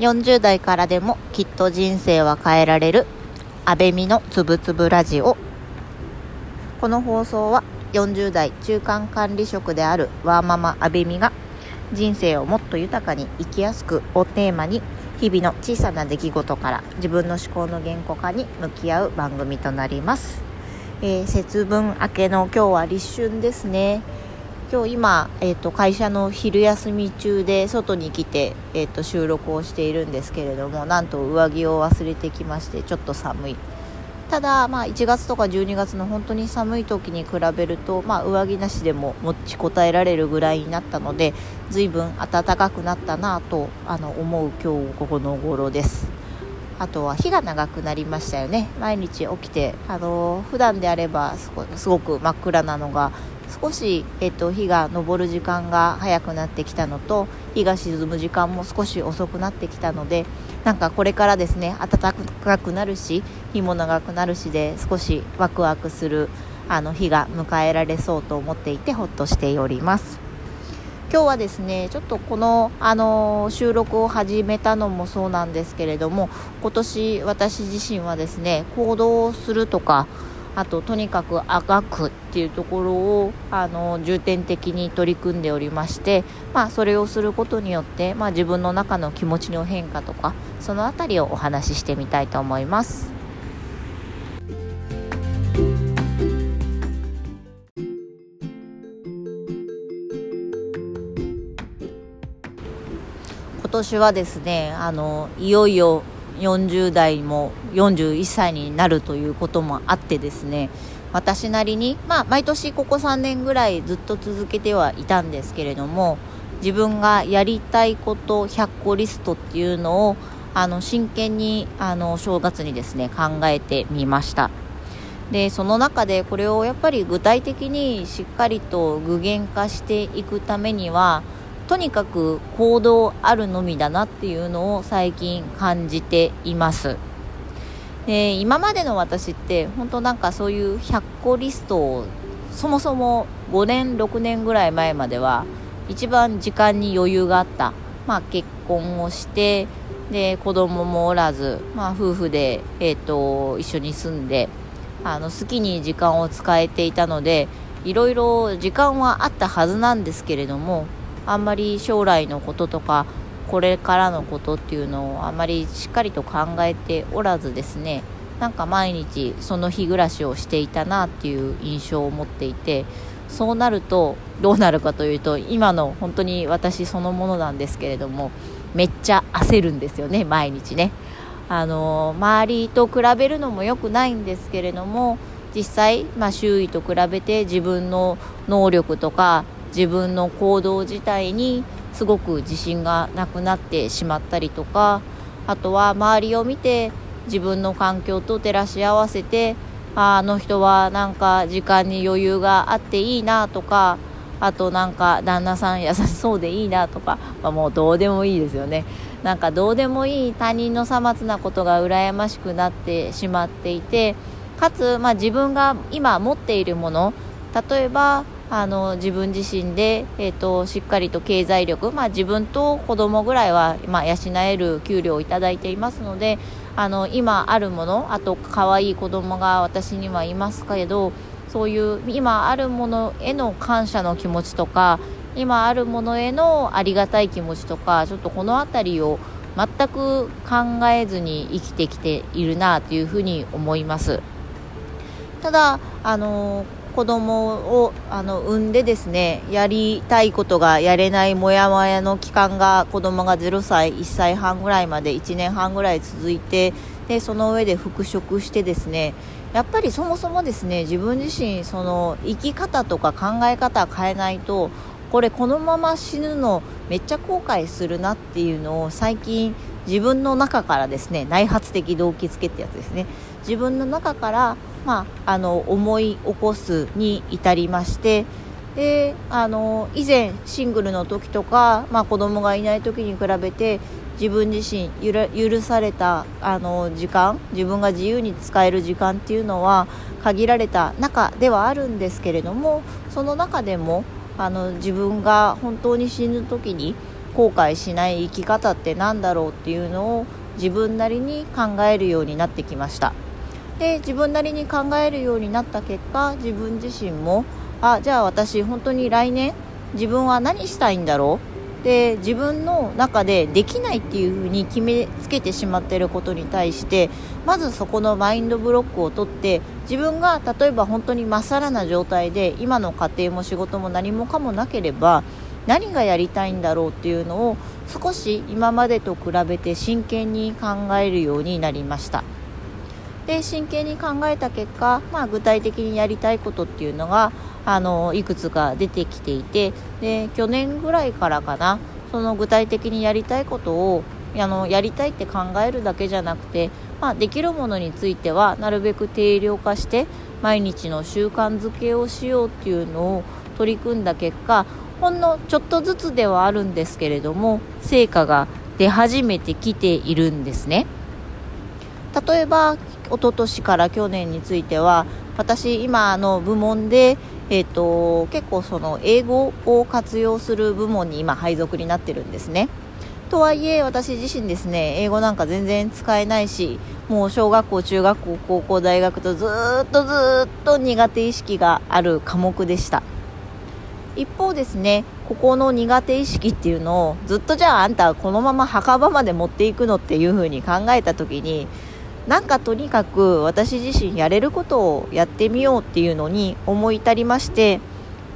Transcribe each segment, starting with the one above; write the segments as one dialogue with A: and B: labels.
A: 40代からでもきっと人生は変えられる。安倍美のつぶつぶラジオ。この放送は40代中間管理職であるワーママ安倍美が人生をもっと豊かに生きやすくをテーマに日々の小さな出来事から自分の思考の言語化に向き合う番組となります、えー、節分明けの今日は立春ですね。今日今、えーと、会社の昼休み中で外に来て、えーと、収録をしているんですけれどもなんと上着を忘れてきましてちょっと寒い。ただ、まあ、1月とか12月の本当に寒い時に比べると、まあ、上着なしでも持ちこたえられるぐらいになったので随分暖かくなったなとあの思う今日ここの頃です。あとは日が長くなりましたよね。毎日起きてあの普段であればすごく真っ暗なのが少し、えっと、日が昇る時間が早くなってきたのと日が沈む時間も少し遅くなってきたのでなんかこれからですね暖かくなるし日も長くなるしで少しワクワクするあの日が迎えられそうと思っていてほっとしております。今日はですねちょっとこの、あの収録を始めたのもそうなんですけれども今年私自身はですね行動するとかあととにかくあがくっていうところをあの重点的に取り組んでおりまして、まあ、それをすることによって、まあ、自分の中の気持ちの変化とかその辺りをお話ししてみたいと思います。今年はですねあのいよいよ40代も41歳になるということもあってですね私なりに、まあ、毎年ここ3年ぐらいずっと続けてはいたんですけれども自分がやりたいこと100個リストっていうのをあの真剣にあの正月にですね考えてみました。でその中でこれをやっぱり具体的にしっかりと具現化していくためにはとにかく行動あるのみだなっていうのを最近感じています。で今までの私って本当なんかそういう100個リストをそもそも5年6年ぐらい前までは一番時間に余裕があった、まあ、結婚をしてで子供もおらず、まあ、夫婦で、えーと、一緒に住んであの好きに時間を使えていたのでいろいろ時間はあったはずなんですけれどもあんまり将来のこととかこれからのことっていうのをあまりしっかりと考えておらずですねなんか毎日その日暮らしをしていたなっていう印象を持っていてそうなるとどうなるかというと今の本当に私そのものなんですけれどもめっちゃ焦るんですよね毎日ね。あの周りと比べるのも良くないんですけれども実際、まあ、周囲と比べて自分の能力とか自分の行動自体にすごく自信がなくなってしまったりとかあとは周りを見て自分の環境と照らし合わせてあの人はなんか時間に余裕があっていいなとかあとなんか旦那さん優しそうでいいなとか、まあ、もうどうでもいいですよね。なんかどうでもいい他人のさまつなことが羨ましくなってしまっていてかつ、まあ、自分が今持っているもの例えばあの自分自身で、えーと、しっかりと経済力、まあ、自分と子供ぐらいは、まあ、養える給料をいただいていますのであの今あるものあと可愛い子供が私にはいますけどそういう今あるものへの感謝の気持ちとか今あるものへのありがたい気持ちとかちょっとこの辺りを全く考えずに生きてきているなというふうに思います。ただあの子供をあの産んでですねやりたいことがやれないモヤモヤの期間が子供が0歳1歳半ぐらいまで1年半ぐらい続いてでその上で復職してですねやっぱりそもそもですね自分自身その生き方とか考え方変えないとこれこのまま死ぬのめっちゃ後悔するなっていうのを最近自分の中からですね内発的動機付けってやつですね。自分の中からまあ、あの思い起こすに至りましてであの以前シングルの時とか、まあ、子供がいない時に比べて自分自身許されたあの時間自分が自由に使える時間っていうのは限られた中ではあるんですけれどもその中でもあの自分が本当に死ぬ時に後悔しない生き方って何だろうっていうのを自分なりに考えるようになってきました。で自分なりに考えるようになった結果自分自身もあじゃあ私本当に来年自分は何したいんだろう？で自分の中でできないっていうふうに決めつけてしまってることに対してまずそこのマインドブロックを取って自分が例えば本当にまっさらな状態で今の家庭も仕事も何もかもなければ何がやりたいんだろうっていうのを少し今までと比べて真剣に考えるようになりました。で真剣に考えた結果、まあ、具体的にやりたいことっていうのがあのいくつか出てきていてで去年ぐらいからかなその具体的にやりたいことをあのやりたいって考えるだけじゃなくて、まあ、できるものについてはなるべく定量化して毎日の習慣づけをしようっていうのを取り組んだ結果ほんのちょっとずつではあるんですけれども成果が出始めてきているんですね。例えば一昨年から去年については私今の部門でえーと、結構その英語を活用する部門に今配属になってるんですね。とはいえ私自身ですね英語なんか全然使えないしもう小学校中学校高校大学とずっとずっと苦手意識がある科目でした。一方ですねここの苦手意識っていうのをずっとじゃああんたこのまま墓場まで持っていくのっていう風に考えた時になんかとにかく私自身やれることをやってみようっていうのに思い至りまして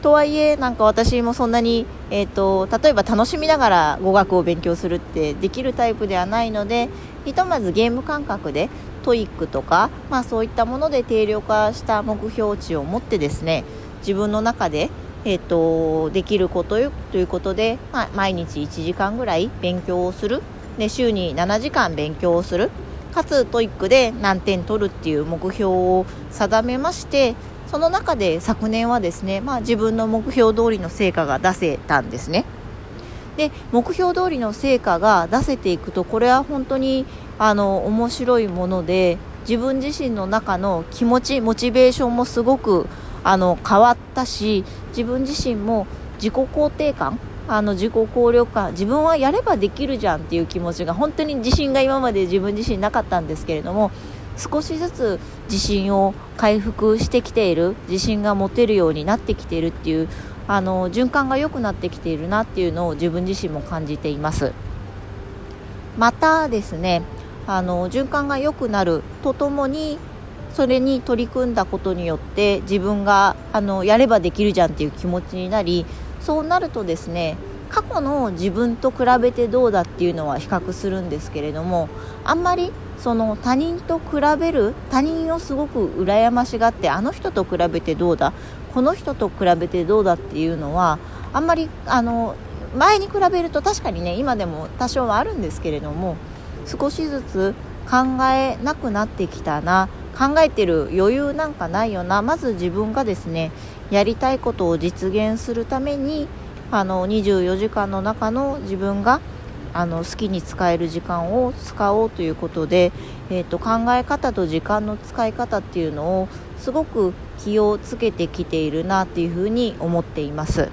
A: とはいえなんか私もそんなに、えーと、例えば楽しみながら語学を勉強するってできるタイプではないのでひとまずゲーム感覚で TOEICとか、まあ、そういったもので定量化した目標値を持ってですね自分の中で、えーと、できることということで、まあ、毎日1時間ぐらい勉強をする。で週に7時間勉強をする。かつ TOEICで何点取るっていう目標を定めましてその中で昨年はですね、まあ、自分の目標通りの成果が出せたんですね。で目標通りの成果が出せていくとこれは本当にあの面白いもので自分自身の中の気持ちモチベーションもすごくあの変わったし自分自身も自己肯定感あの自己効力感自分はやればできるじゃんっていう気持ちが本当に自信が今まで自分自身なかったんですけれども少しずつ自信を回復してきている自信が持てるようになってきているっていうあの循環が良くなってきているなっていうのを自分自身も感じています。またですねあの循環が良くなるとともにそれに取り組んだことによって自分があのやればできるじゃんっていう気持ちになりそうなるとですね過去の自分と比べてどうだっていうのは比較するんですけれどもあんまりその他人と比べる他人をすごく羨ましがってあの人と比べてどうだこの人と比べてどうだっていうのはあんまりあの前に比べると確かにね今でも多少はあるんですけれども少しずつ考えなくなってきたな考えてる余裕なんかないよな。まず自分がですねやりたいことを実現するためにあの24時間の中の自分があの好きに使える時間を使おうということで、えーと、考え方と時間の使い方っていうのをすごく気をつけてきているなっていうふうに思っています。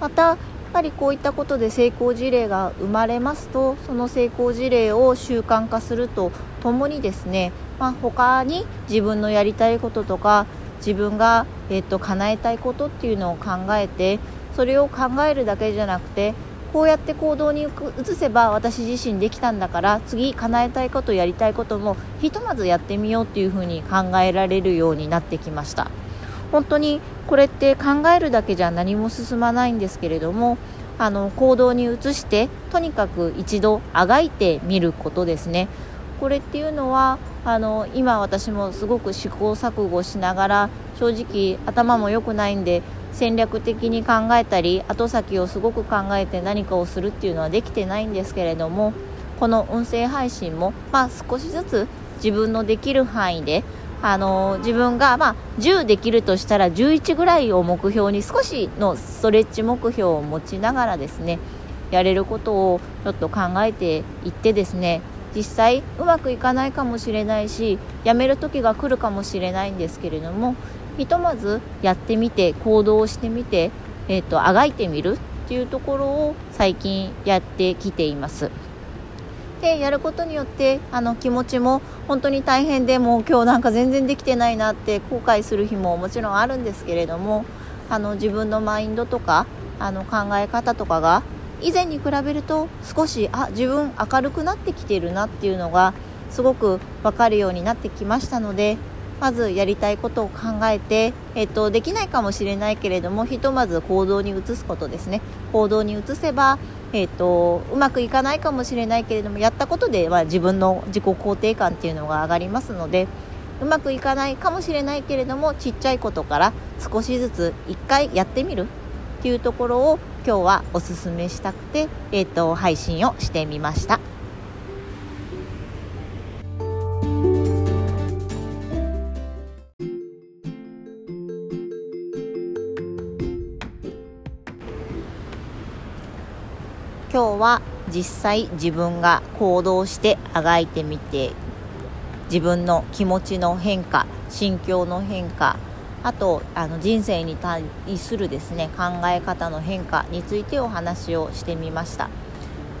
A: またやっぱりこういったことで成功事例が生まれますとその成功事例を習慣化するとともにですね、まあ、他に自分のやりたいこととか自分が、えーと、叶えたいことっていうのを考えてそれを考えるだけじゃなくてこうやって行動に移せば私自身できたんだから次叶えたいことやりたいこともひとまずやってみようっていうふうに考えられるようになってきました。本当にこれって考えるだけじゃ何も進まないんですけれどもあの行動に移してとにかく一度あがいてみることですね。これっていうのはあの今私もすごく試行錯誤しながら正直頭も良くないんで戦略的に考えたり後先をすごく考えて何かをするっていうのはできてないんですけれどもこの音声配信も、まあ、少しずつ自分のできる範囲であの自分が、まあ、10できるとしたら11ぐらいを目標に少しのストレッチ目標を持ちながらですねやれることをちょっと考えていってですね実際うまくいかないかもしれないしやめる時が来るかもしれないんですけれどもひとまずやってみて行動してみて、えーと、あがいてみるっっていうところを最近やってきています。でやることによってあの気持ちも本当に大変でもう今日なんか全然できてないなって後悔する日ももちろんあるんですけれどもあの自分のマインドとかあの考え方とかが以前に比べると少しあ自分明るくなってきてるなっていうのがすごく分かるようになってきましたのでまずやりたいことを考えて、えっと、できないかもしれないけれどもひとまず行動に移すことですね。行動に移せば、えっと、うまくいかないかもしれないけれどもやったことでは自分の自己肯定感っていうのが上がりますのでうまくいかないかもしれないけれどもちっちゃいことから少しずつ1回やってみるっていうところを今日はおすすめしたくて、えっと、配信をしてみました。今日は実際自分が行動してあがいてみて自分の気持ちの変化心境の変化あとあの人生に対するですね考え方の変化についてお話をしてみました。や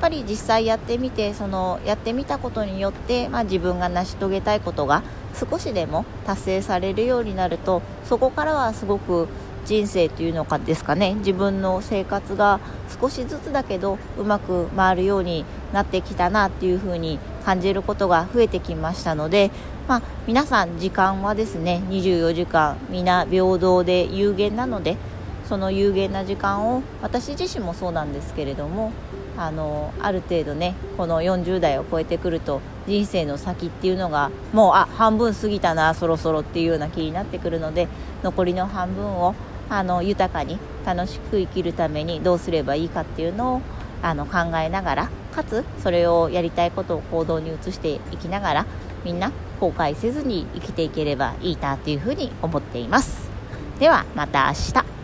A: っぱり実際やってみてそのやってみたことによって、まあ、自分が成し遂げたいことが少しでも達成されるようになるとそこからはすごく人生というのかですかね自分の生活が少しずつだけどうまく回るようになってきたなっていうふうに感じることが増えてきましたので、まあ、皆さん時間はですね24時間皆平等で有限なのでその有限な時間を私自身もそうなんですけれどもあのある程度ねこの40代を超えてくると人生の先っていうのがもうあ半分過ぎたなそろそろっていうような気になってくるので残りの半分をあの豊かに楽しく生きるためにどうすればいいかっていうのをあの考えながらかつそれをやりたいことを行動に移していきながらみんな後悔せずに生きていければいいなというふうに思っています。ではまた明日。